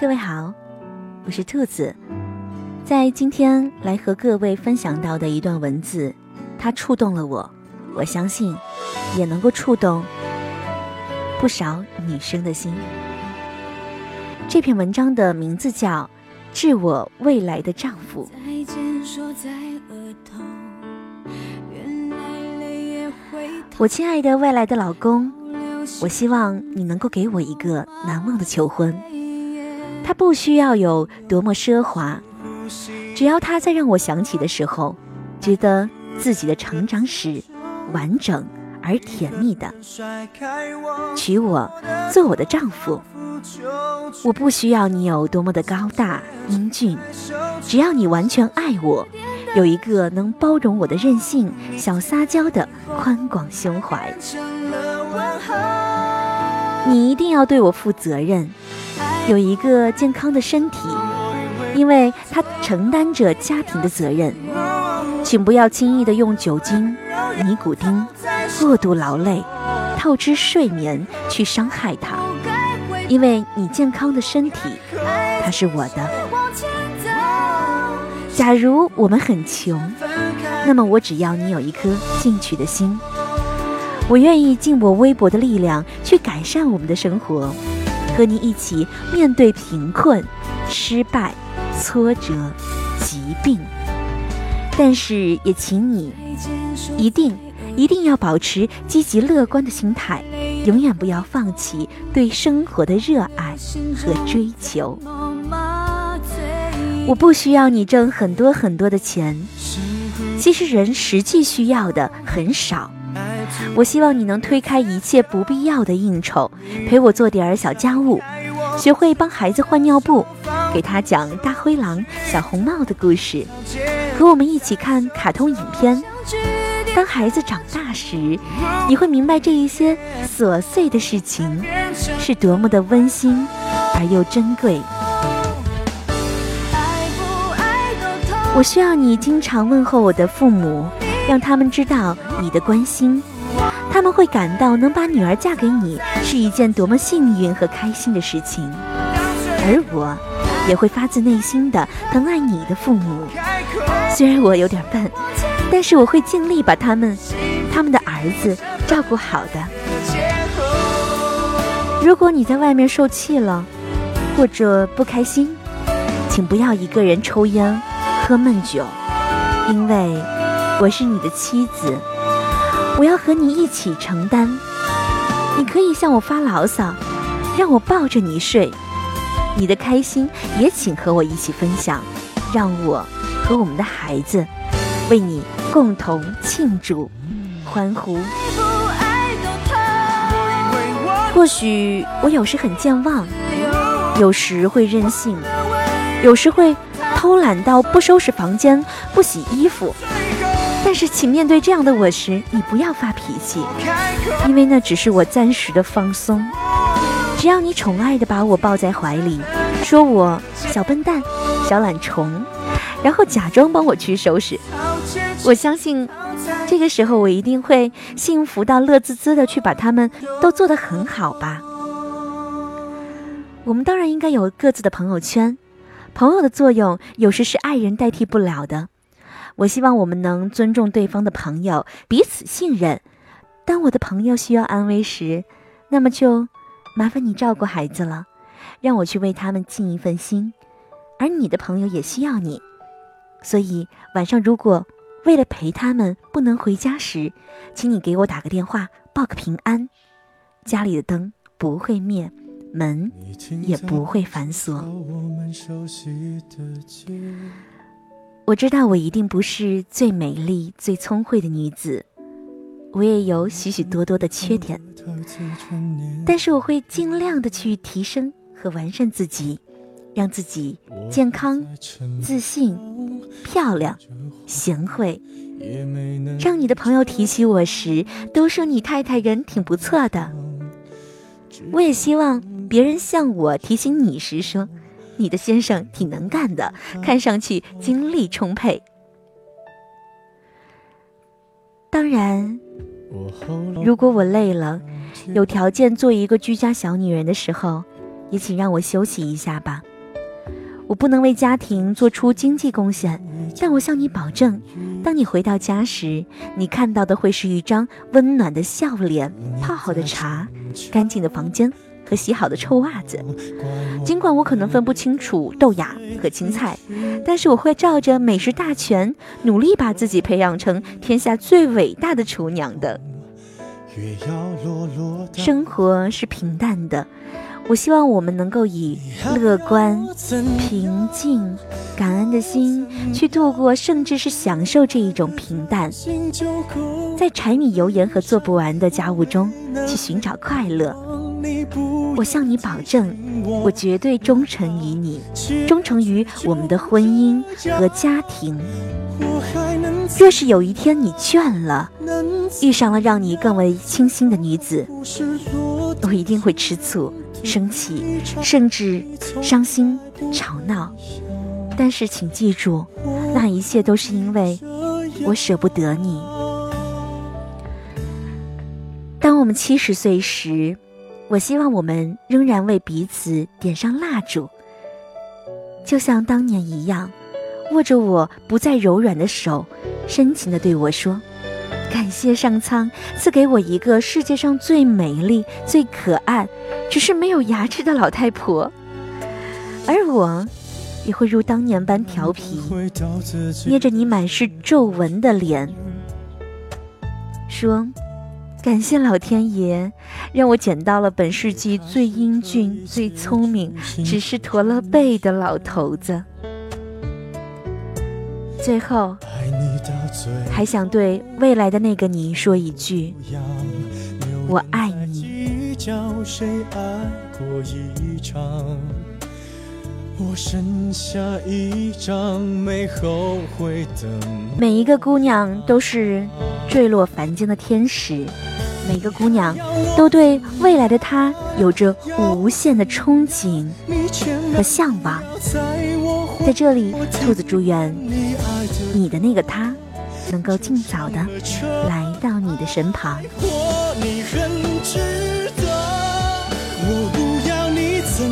各位好，我是兔子，在今天来和各位分享到的一段文字，它触动了我，我相信也能够触动不少女生的心。这篇文章的名字叫《致我未来的丈夫》。我亲爱的未来的老公，我希望你能够给我一个难忘的求婚。它不需要有多么奢华，只要他在让我想起的时候，觉得自己的成长史完整而甜蜜的，娶我做我的丈夫。我不需要你有多么的高大英俊，只要你完全爱我，有一个能包容我的任性、小撒娇的宽广胸怀。你一定要对我负责任。有一个健康的身体，因为他承担着家庭的责任。请不要轻易的用酒精、尼古丁、过度劳累、透支睡眠去伤害他，因为你健康的身体，他是我的。假如我们很穷，那么我只要你有一颗进取的心，我愿意尽我微薄的力量去改善我们的生活。和你一起面对贫困、失败、挫折、疾病，但是也请你一定一定要保持积极乐观的心态，永远不要放弃对生活的热爱和追求。我不需要你挣很多很多的钱，其实人实际需要的很少。我希望你能推开一切不必要的应酬，陪我做点儿小家务，学会帮孩子换尿布，给他讲大灰狼、小红帽的故事，和我们一起看卡通影片。当孩子长大时，你会明白这一些琐碎的事情是多么的温馨而又珍贵。我需要你经常问候我的父母，让他们知道你的关心。他们会感到能把女儿嫁给你是一件多么幸运和开心的事情，而我也会发自内心的疼爱你的父母。虽然我有点笨，但是我会尽力把他们、他们的儿子照顾好的。如果你在外面受气了，或者不开心，请不要一个人抽烟、喝闷酒，因为我是你的妻子。我要和你一起承担。你可以向我发牢骚，让我抱着你睡。你的开心也请和我一起分享，让我和我们的孩子为你共同庆祝、欢呼。或许我有时很健忘，有时会任性，有时会偷懒到不收拾房间、不洗衣服。但是，请面对这样的我时，你不要发脾气，因为那只是我暂时的放松。只要你宠爱的把我抱在怀里，说我小笨蛋、小懒虫，然后假装帮我去收拾，我相信这个时候我一定会幸福到乐滋滋的去把他们都做得很好吧。我们当然应该有各自的朋友圈，朋友的作用有时是爱人代替不了的。我希望我们能尊重对方的朋友，彼此信任。当我的朋友需要安慰时，那么就麻烦你照顾孩子了，让我去为他们尽一份心。而你的朋友也需要你，所以晚上如果为了陪他们不能回家时，请你给我打个电话报个平安。家里的灯不会灭，门也不会反锁。我知道我一定不是最美丽、最聪慧的女子，我也有许许多多的缺点，但是我会尽量的去提升和完善自己，让自己健康、自信、漂亮、贤惠，让你的朋友提起我时都说你太太人挺不错的。我也希望别人向我提醒你时说。你的先生挺能干的，看上去精力充沛。当然，如果我累了，有条件做一个居家小女人的时候，也请让我休息一下吧。我不能为家庭做出经济贡献，但我向你保证，当你回到家时，你看到的会是一张温暖的笑脸、泡好的茶、干净的房间和洗好的臭袜子。尽管我可能分不清楚豆芽和青菜，但是我会照着美食大全，努力把自己培养成天下最伟大的厨娘的。生活是平淡的。我希望我们能够以乐观、平静、感恩的心去度过，甚至是享受这一种平淡，在柴米油盐和做不完的家务中去寻找快乐。我向你保证，我绝对忠诚于你，忠诚于我们的婚姻和家庭。若是有一天你倦了，遇上了让你更为倾心的女子，我一定会吃醋。生气，甚至伤心、吵闹，但是请记住，那一切都是因为我舍不得你。当我们七十岁时，我希望我们仍然为彼此点上蜡烛，就像当年一样，握着我不再柔软的手，深情地对我说：“感谢上苍赐给我一个世界上最美丽、最可爱。”只是没有牙齿的老太婆，而我也会如当年般调皮，捏着你满是皱纹的脸，说：“感谢老天爷，让我捡到了本世纪最英俊、最聪明，只是驼了背的老头子。”最后，还想对未来的那个你说一句：“我爱你。”叫谁爱过一场？我剩下一张没后悔的。每一个姑娘都是坠落凡间的天使，每个姑娘都对未来的他有着无限的憧憬和向往。在这里，兔子祝愿你的那个他能够尽早的来到你的身旁。怎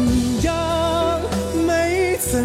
样没怎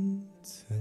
怎